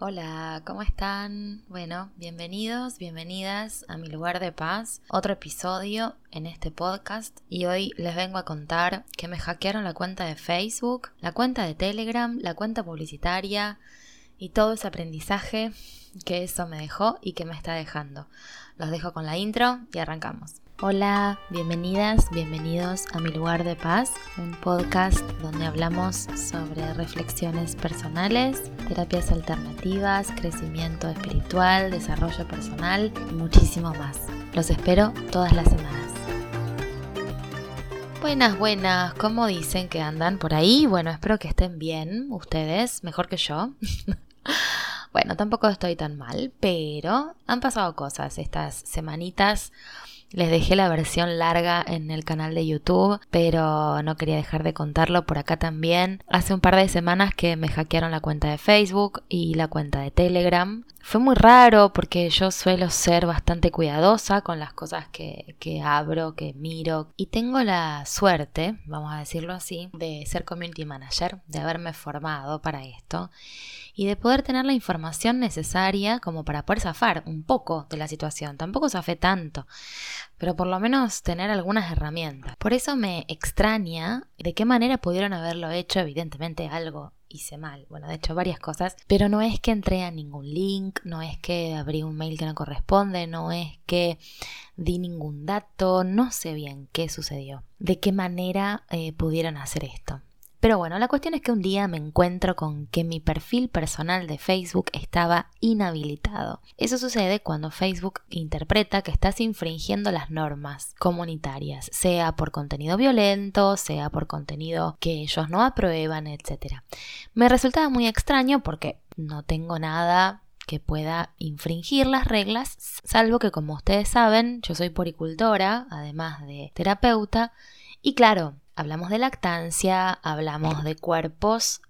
Hola, ¿cómo están? Bueno, bienvenidos, bienvenidas a mi lugar de paz, otro episodio en este podcast y hoy les vengo a contar que me hackearon la cuenta de Facebook, la cuenta de Telegram, la cuenta publicitaria y todo ese aprendizaje que eso me dejó y que me está dejando. Los dejo con la intro y arrancamos. Hola, bienvenidas, bienvenidos a Mi Lugar de Paz, un podcast donde hablamos sobre reflexiones personales, terapias alternativas, crecimiento espiritual, desarrollo personal y muchísimo más. Los espero todas las semanas. Buenas, buenas, ¿cómo dicen que andan por ahí? Bueno, espero que estén bien, ustedes, mejor que yo. bueno, tampoco estoy tan mal, pero han pasado cosas estas semanitas les dejé la versión larga en el canal de YouTube, pero no quería dejar de contarlo por acá también. Hace un par de semanas que me hackearon la cuenta de Facebook y la cuenta de Telegram. Fue muy raro porque yo suelo ser bastante cuidadosa con las cosas que, que abro, que miro. Y tengo la suerte, vamos a decirlo así, de ser community manager, de haberme formado para esto y de poder tener la información necesaria como para poder zafar un poco de la situación. Tampoco zafé tanto, pero por lo menos tener algunas herramientas. Por eso me extraña de qué manera pudieron haberlo hecho, evidentemente algo hice mal. Bueno, de hecho varias cosas, pero no es que entré a ningún link, no es que abrí un mail que no corresponde, no es que di ningún dato, no sé bien qué sucedió, de qué manera eh, pudieron hacer esto. Pero bueno, la cuestión es que un día me encuentro con que mi perfil personal de Facebook estaba inhabilitado. Eso sucede cuando Facebook interpreta que estás infringiendo las normas comunitarias, sea por contenido violento, sea por contenido que ellos no aprueban, etc. Me resultaba muy extraño porque no tengo nada que pueda infringir las reglas, salvo que como ustedes saben, yo soy poricultora, además de terapeuta, y claro, hablamos de lactancia, hablamos de cuerpos,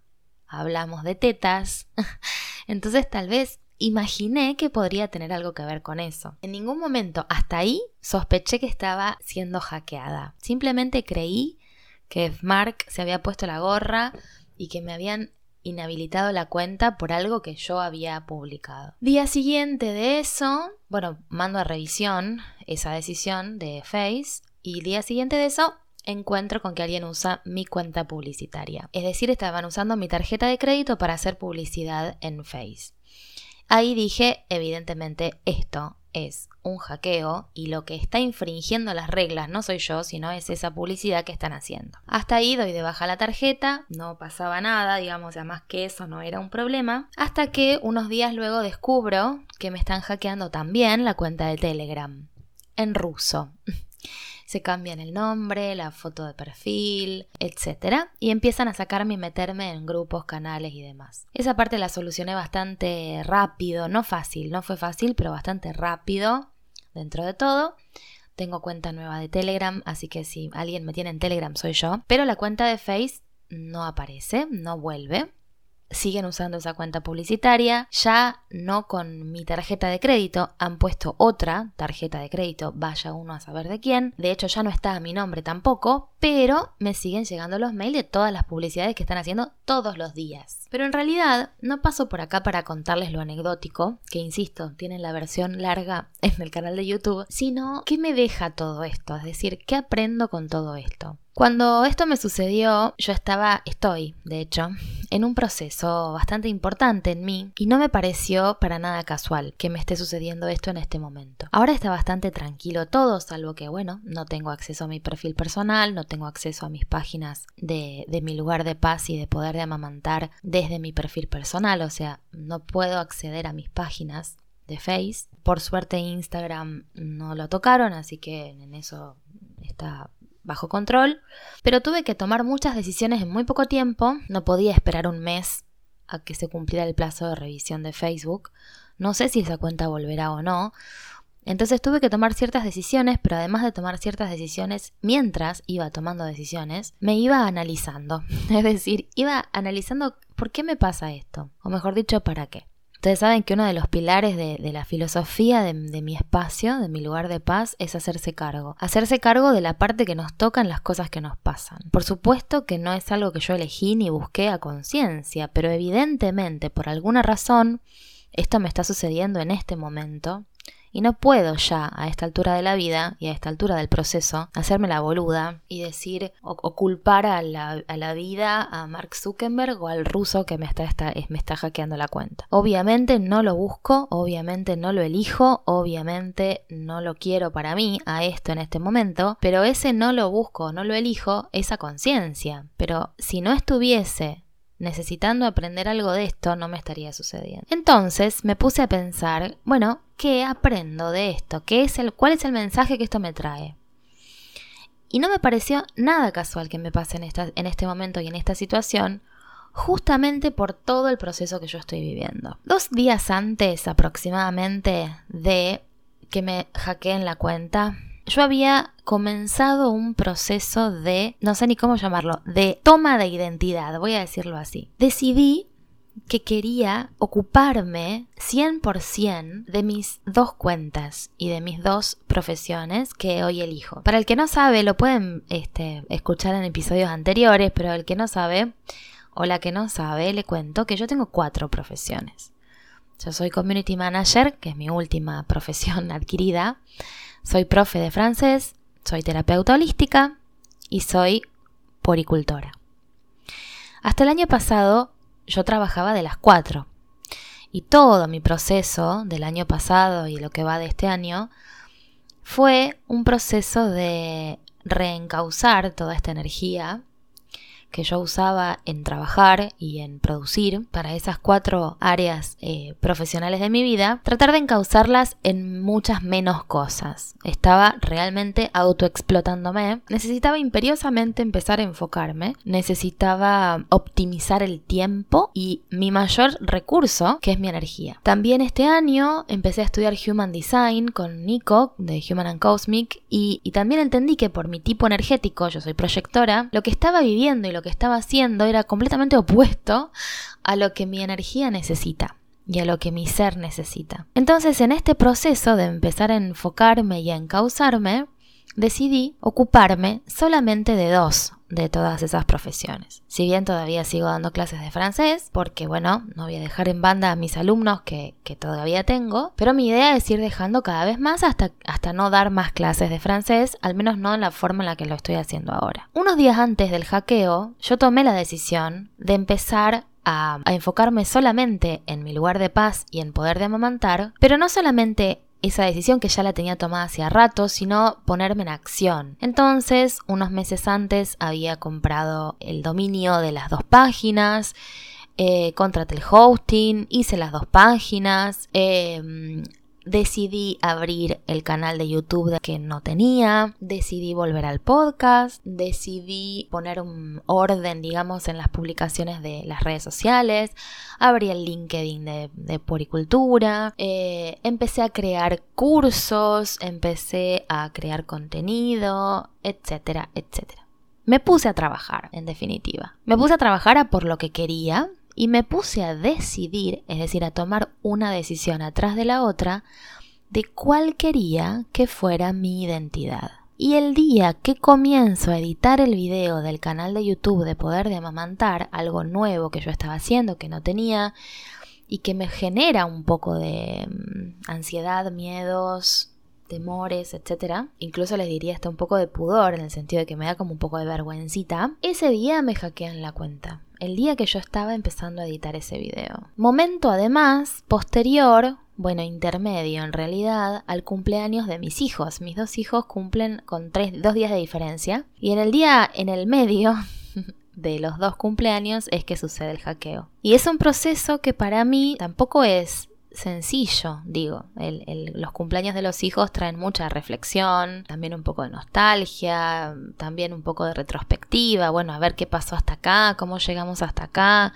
hablamos de tetas. Entonces tal vez imaginé que podría tener algo que ver con eso. En ningún momento hasta ahí sospeché que estaba siendo hackeada. Simplemente creí que Mark se había puesto la gorra y que me habían inhabilitado la cuenta por algo que yo había publicado. Día siguiente de eso, bueno, mando a revisión esa decisión de Face y día siguiente de eso encuentro con que alguien usa mi cuenta publicitaria. Es decir, estaban usando mi tarjeta de crédito para hacer publicidad en Face. Ahí dije, evidentemente, esto es un hackeo y lo que está infringiendo las reglas no soy yo, sino es esa publicidad que están haciendo. Hasta ahí doy de baja la tarjeta, no pasaba nada, digamos, además que eso no era un problema, hasta que unos días luego descubro que me están hackeando también la cuenta de Telegram, en ruso. se cambian el nombre, la foto de perfil, etc. Y empiezan a sacarme y meterme en grupos, canales y demás. Esa parte la solucioné bastante rápido, no fácil, no fue fácil, pero bastante rápido dentro de todo. Tengo cuenta nueva de Telegram, así que si alguien me tiene en Telegram soy yo. Pero la cuenta de Face no aparece, no vuelve siguen usando esa cuenta publicitaria, ya no con mi tarjeta de crédito, han puesto otra tarjeta de crédito, vaya uno a saber de quién, de hecho ya no está mi nombre tampoco, pero me siguen llegando los mails de todas las publicidades que están haciendo todos los días. Pero en realidad no paso por acá para contarles lo anecdótico, que insisto, tienen la versión larga en el canal de YouTube, sino qué me deja todo esto, es decir, qué aprendo con todo esto. Cuando esto me sucedió, yo estaba, estoy, de hecho, en un proceso bastante importante en mí y no me pareció para nada casual que me esté sucediendo esto en este momento. Ahora está bastante tranquilo todo, salvo que, bueno, no tengo acceso a mi perfil personal, no tengo acceso a mis páginas de, de mi lugar de paz y de poder de amamantar desde mi perfil personal, o sea, no puedo acceder a mis páginas de Face. Por suerte Instagram no lo tocaron, así que en eso está bajo control, pero tuve que tomar muchas decisiones en muy poco tiempo, no podía esperar un mes a que se cumpliera el plazo de revisión de Facebook, no sé si esa cuenta volverá o no, entonces tuve que tomar ciertas decisiones, pero además de tomar ciertas decisiones, mientras iba tomando decisiones, me iba analizando, es decir, iba analizando por qué me pasa esto, o mejor dicho, para qué. Ustedes saben que uno de los pilares de, la filosofía de, de, mi espacio, de mi lugar de paz, es hacerse cargo. Hacerse cargo de la parte que nos toca en las cosas que nos pasan. Por supuesto que no es algo que yo elegí ni busqué a conciencia, pero evidentemente, por alguna razón, esto me está sucediendo en este momento y no puedo ya, a esta altura de la vida y a esta altura del proceso, hacerme la boluda y decir o, culpar a la, a la, vida a Mark Zuckerberg o al ruso que me está, está, me está hackeando la cuenta. Obviamente no lo busco, obviamente no lo elijo, obviamente no lo quiero para mí a esto en este momento, pero ese no lo busco, no lo elijo, esa conciencia. Pero si no estuviese necesitando aprender algo de esto, no me estaría sucediendo. Entonces me puse a pensar, bueno, ¿qué aprendo de esto? ¿Qué es el, ¿Cuál es el mensaje que esto me trae? Y no me pareció nada casual que me pase en, en este momento y en esta situación, justamente por todo el proceso que yo estoy viviendo. Dos días antes aproximadamente de que me hackeen la cuenta, yo había comenzado un proceso de, no sé ni cómo llamarlo, de toma de identidad, voy a decirlo así. Decidí que quería ocuparme 100% de mis dos cuentas y de mis dos profesiones que hoy elijo. Para el que no sabe, lo pueden este, escuchar en episodios anteriores, pero el que no sabe o la que no sabe, le cuento que yo tengo cuatro profesiones. Yo soy community manager, que es mi última profesión adquirida. Soy profe de francés, soy terapeuta holística y soy poricultora. Hasta el año pasado yo trabajaba de las cuatro y todo mi proceso del año pasado y lo que va de este año fue un proceso de reencauzar toda esta energía que yo usaba en trabajar y en producir para esas cuatro áreas eh, profesionales de mi vida, tratar de encauzarlas en muchas menos cosas. Estaba realmente autoexplotándome. Necesitaba imperiosamente empezar a enfocarme. Necesitaba optimizar el tiempo y mi mayor recurso, que es mi energía. También este año empecé a estudiar Human Design con Nico de Human and Cosmic y, y también entendí que por mi tipo energético, yo soy proyectora, lo que estaba viviendo y lo que estaba haciendo era completamente opuesto a lo que mi energía necesita y a lo que mi ser necesita. Entonces, en este proceso de empezar a enfocarme y a encauzarme, decidí ocuparme solamente de dos de todas esas profesiones. Si bien todavía sigo dando clases de francés, porque bueno, no voy a dejar en banda a mis alumnos que, que todavía tengo, pero mi idea es ir dejando cada vez más hasta, hasta no dar más clases de francés, al menos no en la forma en la que lo estoy haciendo ahora. Unos días antes del hackeo, yo tomé la decisión de empezar a, a, enfocarme solamente en mi lugar de paz y en poder de amamantar, pero no solamente esa decisión que ya la tenía tomada hacía rato, sino ponerme en acción. Entonces, unos meses antes había comprado el dominio de las dos páginas, eh, contraté el hosting, hice las dos páginas, eh, decidí abrir el canal de YouTube que no tenía, decidí volver al podcast, decidí poner un orden, digamos, en las publicaciones de las redes sociales, abrí el LinkedIn de, de Poricultura, eh, empecé a crear cursos, empecé a crear contenido, etcétera, etcétera. Me puse a trabajar, en definitiva. Me puse a trabajar a por lo que quería, y me puse a decidir, es decir, a tomar una decisión atrás de la otra, de cuál quería que fuera mi identidad. Y el día que comienzo a editar el video del canal de YouTube de Poder de Amamantar, algo nuevo que yo estaba haciendo, que no tenía, y que me genera un poco de mm, ansiedad, miedos, temores, etc. Incluso les diría hasta un poco de pudor, en el sentido de que me da como un poco de vergüencita. Ese día me hackean la cuenta el día que yo estaba empezando a editar ese video. Momento además posterior, bueno, intermedio en realidad, al cumpleaños de mis hijos. Mis dos hijos cumplen con tres, dos días de diferencia. Y en el día, en el medio de los dos cumpleaños es que sucede el hackeo. Y es un proceso que para mí tampoco es sencillo, digo. los cumpleaños de los hijos traen mucha reflexión, también un poco de nostalgia, también un poco de retrospectiva, bueno, a ver qué pasó hasta acá, cómo llegamos hasta acá,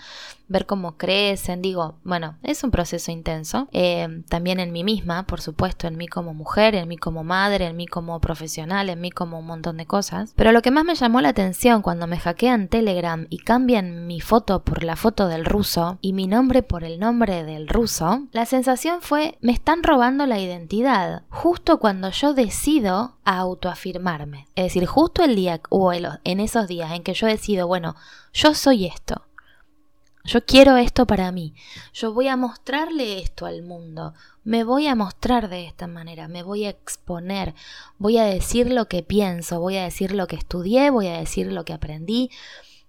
ver cómo crecen, digo, bueno, es un proceso intenso, eh, también en mí misma, por supuesto, en mí como mujer, en mí como madre, en mí como profesional, en mí como un montón de cosas, pero lo que más me llamó la atención cuando me hackean Telegram y cambian mi foto por la foto del ruso y mi nombre por el nombre del ruso, la sensación fue, me están robando la identidad, justo cuando yo decido autoafirmarme, es decir, justo el día o en esos días en que yo decido, bueno, yo soy esto, yo quiero esto para mí. Yo voy a mostrarle esto al mundo. Me voy a mostrar de esta manera. Me voy a exponer. Voy a decir lo que pienso. Voy a decir lo que estudié. Voy a decir lo que aprendí.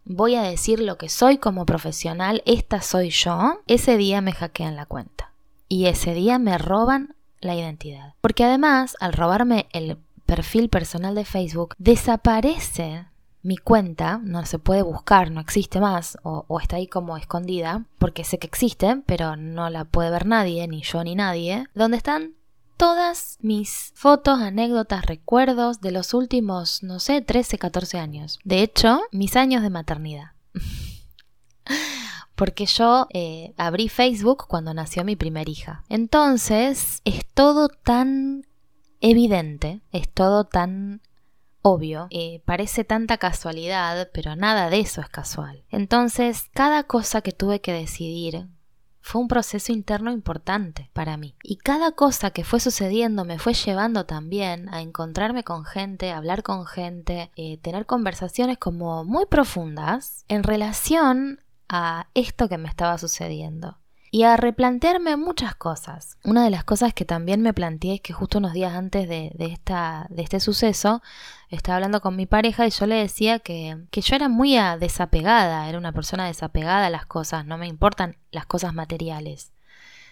Voy a decir lo que soy como profesional. Esta soy yo. Ese día me hackean la cuenta. Y ese día me roban la identidad. Porque además, al robarme el perfil personal de Facebook, desaparece mi cuenta no se puede buscar, no existe más o, está ahí como escondida, porque sé que existe, pero no la puede ver nadie, ni yo ni nadie, donde están todas mis fotos, anécdotas, recuerdos de los últimos, no sé, 13, 14 años. De hecho, mis años de maternidad. porque yo eh, abrí Facebook cuando nació mi primer hija. Entonces, es todo tan evidente, es todo tan obvio, eh, parece tanta casualidad, pero nada de eso es casual. Entonces, cada cosa que tuve que decidir fue un proceso interno importante para mí. Y cada cosa que fue sucediendo me fue llevando también a encontrarme con gente, hablar con gente, eh, tener conversaciones como muy profundas en relación a esto que me estaba sucediendo y a replantearme muchas cosas. Una de las cosas que también me planteé es que justo unos días antes de, esta, de este suceso estaba hablando con mi pareja y yo le decía que, que yo era muy desapegada, era una persona desapegada a las cosas, no me importan las cosas materiales.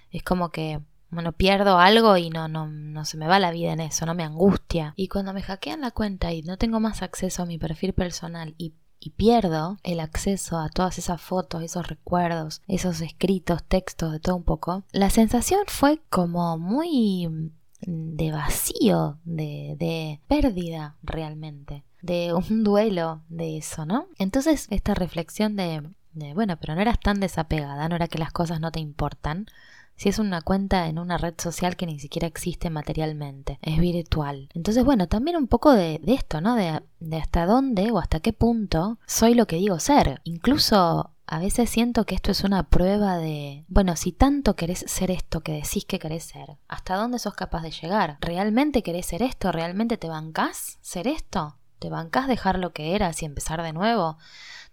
Es como que bueno, pierdo algo y no, no, no se me va la vida en eso, no me angustia. Y cuando me hackean la cuenta y no tengo más acceso a mi perfil personal y y pierdo el acceso a todas esas fotos, esos recuerdos, esos escritos, textos, de todo un poco, la sensación fue como muy de vacío, de, de pérdida realmente, de un duelo de eso, ¿no? Entonces esta reflexión de, de, bueno, pero no eras tan desapegada, no era que las cosas no te importan, si es una cuenta en una red social que ni siquiera existe materialmente, es virtual. Entonces, bueno, también un poco de, esto, ¿no? De, de hasta dónde o hasta qué punto soy lo que digo ser. Incluso a veces siento que esto es una prueba de, bueno, si tanto querés ser esto que decís que querés ser, ¿hasta dónde sos capaz de llegar? ¿Realmente querés ser esto? ¿Realmente te bancás ser esto? ¿Te bancás dejar lo que eras y empezar de nuevo?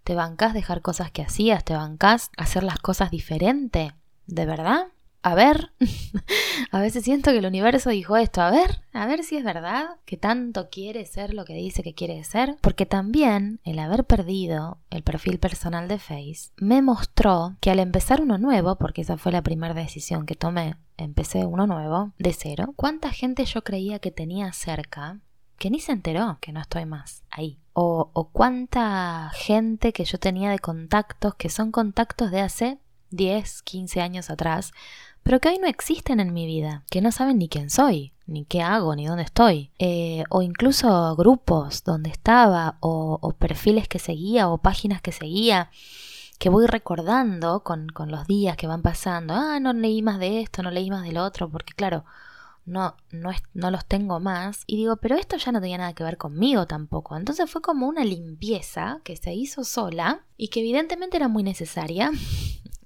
¿Te bancás dejar cosas que hacías? ¿Te bancás hacer las cosas diferente? ¿De verdad? A ver, a veces siento que el universo dijo esto, a ver, a ver si es verdad que tanto quiere ser lo que dice que quiere ser, porque también el haber perdido el perfil personal de Face me mostró que al empezar uno nuevo, porque esa fue la primera decisión que tomé, empecé uno nuevo, de cero, cuánta gente yo creía que tenía cerca que ni se enteró que no estoy más ahí. O, o cuánta gente que yo tenía de contactos que son contactos de hace 10, 15 años atrás, pero que hoy no existen en mi vida, que no saben ni quién soy, ni qué hago, ni dónde estoy, eh, o incluso grupos donde estaba, o, perfiles que seguía, o páginas que seguía, que voy recordando con, los días que van pasando, ah, no leí más de esto, no leí más del otro, porque claro, no, no, no los tengo más. Y digo, pero esto ya no tenía nada que ver conmigo tampoco. Entonces fue como una limpieza que se hizo sola y que evidentemente era muy necesaria.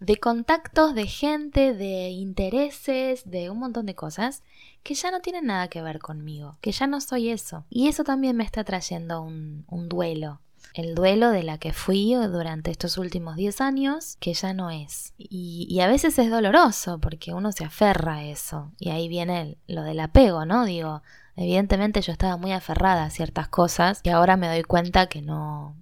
de contactos, de gente, de intereses, de un montón de cosas que ya no tienen nada que ver conmigo, que ya no soy eso. Y eso también me está trayendo un, duelo. El duelo de la que fui durante estos últimos 10 años, que ya no es. Y, a veces es doloroso porque uno se aferra a eso. Y ahí viene lo del apego, ¿no? Digo, evidentemente yo estaba muy aferrada a ciertas cosas y ahora me doy cuenta que no,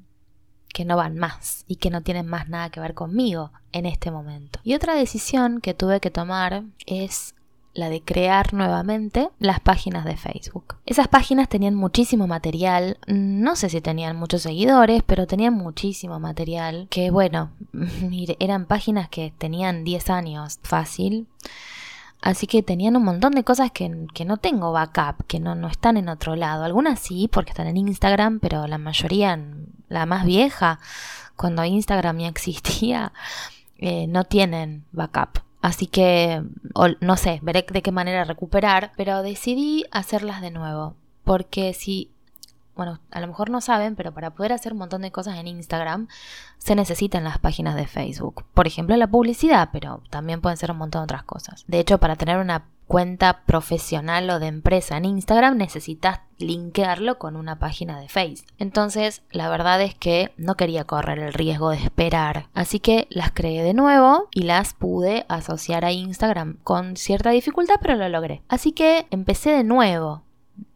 que no van más y que no tienen más nada que ver conmigo en este momento. Y otra decisión que tuve que tomar es la de crear nuevamente las páginas de Facebook. Esas páginas tenían muchísimo material, no sé si tenían muchos seguidores, pero tenían muchísimo material que bueno, eran páginas que tenían 10 años fácil. Así que tenían un montón de cosas que, no tengo backup, que no, no están en otro lado. Algunas sí, porque están en Instagram, pero la mayoría, la más vieja, cuando Instagram ya existía, eh, no tienen backup. Así que, no sé, veré de qué manera recuperar, pero decidí hacerlas de nuevo. Porque si bueno, a lo mejor no saben, pero para poder hacer un montón de cosas en Instagram se necesitan las páginas de Facebook. Por ejemplo, la publicidad, pero también pueden ser un montón de otras cosas. De hecho, para tener una cuenta profesional o de empresa en Instagram necesitas linkearlo con una página de Facebook. Entonces, la verdad es que no quería correr el riesgo de esperar. Así que las creé de nuevo y las pude asociar a Instagram con cierta dificultad, pero lo logré. Así que empecé de nuevo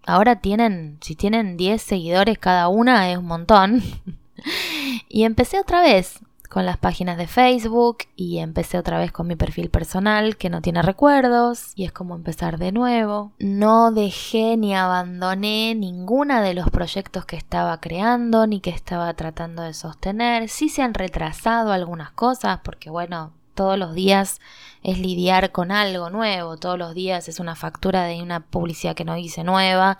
ahora tienen, si tienen 10 seguidores cada una, es un montón. y empecé otra vez con las páginas de Facebook y empecé otra vez con mi perfil personal que no tiene recuerdos y es como empezar de nuevo. No dejé ni abandoné ninguna de los proyectos que estaba creando ni que estaba tratando de sostener. Sí se han retrasado algunas cosas porque bueno, todos los días es lidiar con algo nuevo, todos los días es una factura de una publicidad que no hice nueva,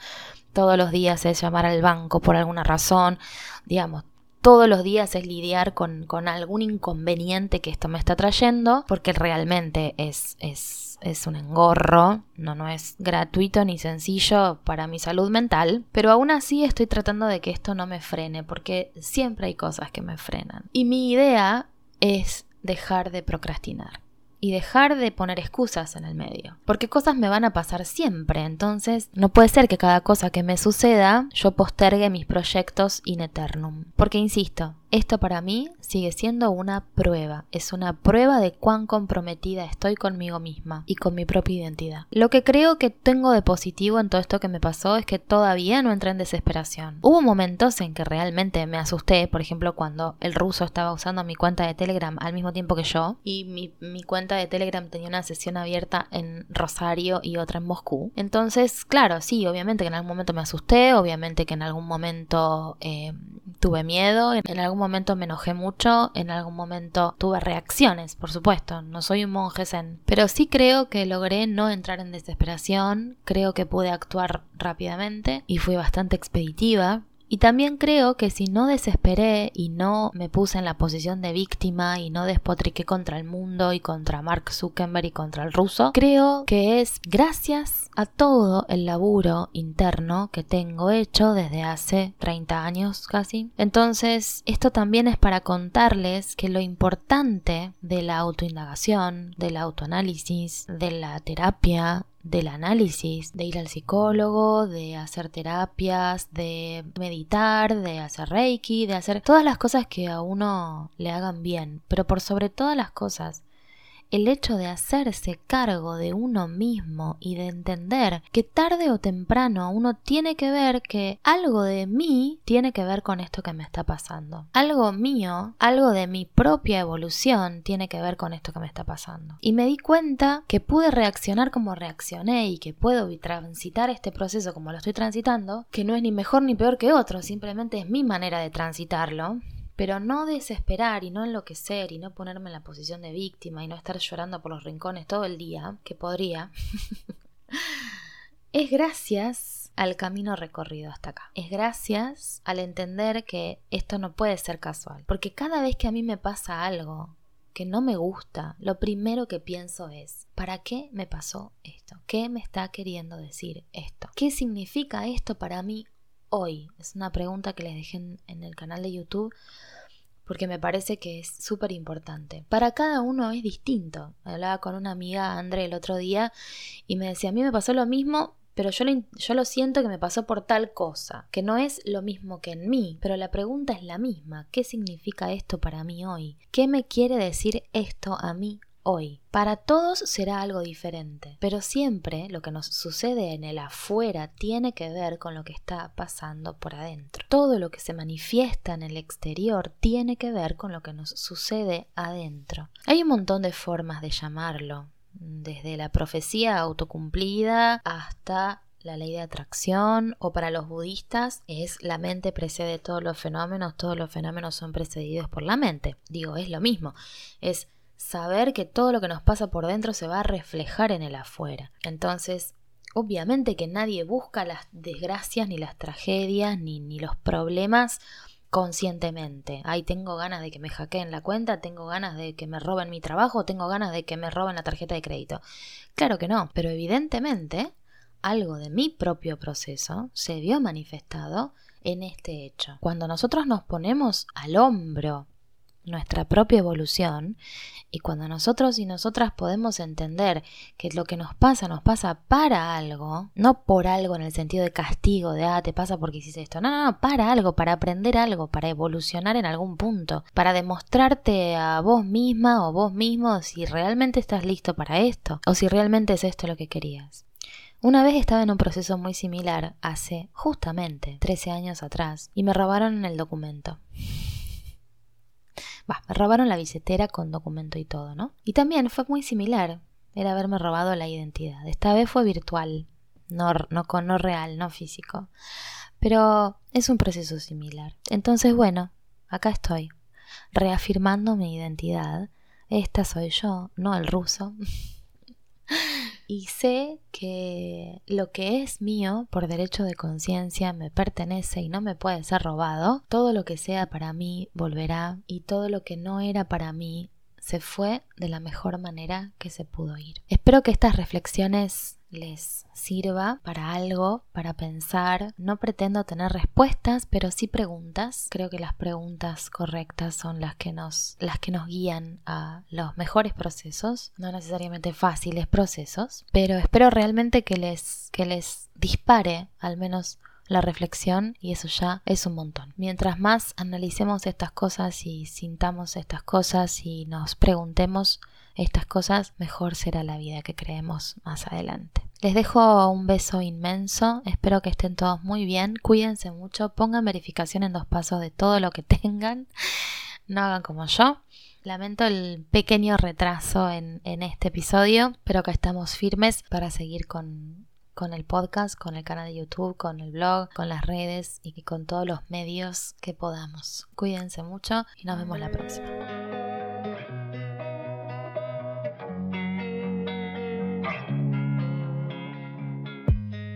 todos los días es llamar al banco por alguna razón, digamos, todos los días es lidiar con, con algún inconveniente que esto me está trayendo, porque realmente es, es, es un engorro, no, no es gratuito ni sencillo para mi salud mental, pero aún así estoy tratando de que esto no me frene, porque siempre hay cosas que me frenan. Y mi idea es dejar de procrastinar y dejar de poner excusas en el medio. Porque cosas me van a pasar siempre, entonces no puede ser que cada cosa que me suceda yo postergue mis proyectos in eternum. Porque insisto, esto para mí sigue siendo una prueba, es una prueba de cuán comprometida estoy conmigo misma y con mi propia identidad. Lo que creo que tengo de positivo en todo esto que me pasó es que todavía no entré en desesperación. Hubo momentos en que realmente me asusté, por ejemplo cuando el ruso estaba usando mi cuenta de Telegram al mismo tiempo que yo y mi, cuenta de Telegram tenía una sesión abierta en Rosario y otra en Moscú. Entonces, claro, sí, obviamente que en algún momento me asusté, obviamente que en algún momento eh, tuve miedo, en algún momento me enojé mucho, en algún momento tuve reacciones, por supuesto, no soy un monje zen, pero sí creo que logré no entrar en desesperación, creo que pude actuar rápidamente y fui bastante expeditiva, y también creo que si no desesperé y no me puse en la posición de víctima y no despotriqué contra el mundo y contra Mark Zuckerberg y contra el ruso, creo que es gracias a todo el laburo interno que tengo hecho desde hace 30 años casi. Entonces, esto también es para contarles que lo importante de la autoindagación, del autoanálisis, de la terapia, del análisis, de ir al psicólogo, de hacer terapias, de meditar, de hacer reiki, de hacer todas las cosas que a uno le hagan bien, pero por sobre todas las cosas, el hecho de hacerse cargo de uno mismo y de entender que tarde o temprano uno tiene que ver que algo de mí tiene que ver con esto que me está pasando. Algo mío, algo de mi propia evolución tiene que ver con esto que me está pasando. Y me di cuenta que pude reaccionar como reaccioné y que puedo transitar este proceso como lo estoy transitando, que no es ni mejor ni peor que otro, simplemente es mi manera de transitarlo pero no desesperar y no enloquecer y no ponerme en la posición de víctima y no estar llorando por los rincones todo el día, que podría, es gracias al camino recorrido hasta acá. Es gracias al entender que esto no puede ser casual, porque cada vez que a mí me pasa algo que no me gusta, lo primero que pienso es, ¿para qué me pasó esto? ¿Qué me está queriendo decir esto? ¿Qué significa esto para mí hoy? Es una pregunta que les dejé en, el canal de YouTube porque me parece que es súper importante. Para cada uno es distinto. Hablaba con una amiga, André, el otro día, y me decía, a mí me pasó lo mismo, pero yo lo, yo lo siento que me pasó por tal cosa, que no es lo mismo que en mí, pero la pregunta es la misma. ¿Qué significa esto para mí hoy? ¿Qué me quiere decir esto a mí hoy. Para todos será algo diferente, pero siempre lo que nos sucede en el afuera tiene que ver con lo que está pasando por adentro. Todo lo que se manifiesta en el exterior tiene que ver con lo que nos sucede adentro. Hay un montón de formas de llamarlo, desde la profecía autocumplida hasta la ley de atracción o para los budistas es la mente precede todos los fenómenos, todos los fenómenos son precedidos por la mente. Digo, es lo mismo, es saber que todo lo que nos pasa por dentro se va a reflejar en el afuera. Entonces, obviamente que nadie busca las desgracias, ni las tragedias, ni, ni los problemas conscientemente. Ay, tengo ganas de que me hackeen la cuenta, tengo ganas de que me roben mi trabajo, tengo ganas de que me roben la tarjeta de crédito. Claro que no, pero evidentemente algo de mi propio proceso se vio manifestado en este hecho. Cuando nosotros nos ponemos al hombro nuestra propia evolución y cuando nosotros y nosotras podemos entender que lo que nos pasa nos pasa para algo, no por algo en el sentido de castigo, de ah, te pasa porque hiciste esto, no, no, no, para algo, para aprender algo, para evolucionar en algún punto, para demostrarte a vos misma o vos mismo si realmente estás listo para esto o si realmente es esto lo que querías. Una vez estaba en un proceso muy similar hace justamente 13 años atrás y me robaron el documento me robaron la billetera con documento y todo, ¿no? Y también fue muy similar, era haberme robado la identidad. Esta vez fue virtual, no, no, no real, no físico. Pero es un proceso similar. Entonces, bueno, acá estoy, reafirmando mi identidad. Esta soy yo, no el ruso. y sé que lo que es mío por derecho de conciencia me pertenece y no me puede ser robado, todo lo que sea para mí volverá y todo lo que no era para mí se fue de la mejor manera que se pudo ir. Espero que estas reflexiones les sirva para algo, para pensar. No pretendo tener respuestas, pero sí preguntas. Creo que las preguntas correctas son las que nos, las que nos guían a los mejores procesos, no necesariamente fáciles procesos, pero espero realmente que les, que les dispare al menos la reflexión y eso ya es un montón. Mientras más analicemos estas cosas y sintamos estas cosas y nos preguntemos estas cosas, mejor será la vida que creemos más adelante. Les dejo un beso inmenso, espero que estén todos muy bien, cuídense mucho, pongan verificación en dos pasos de todo lo que tengan, no hagan como yo. Lamento el pequeño retraso en, en este episodio, pero que estamos firmes para seguir con con el podcast, con el canal de YouTube, con el blog, con las redes y con todos los medios que podamos. Cuídense mucho y nos vemos la próxima.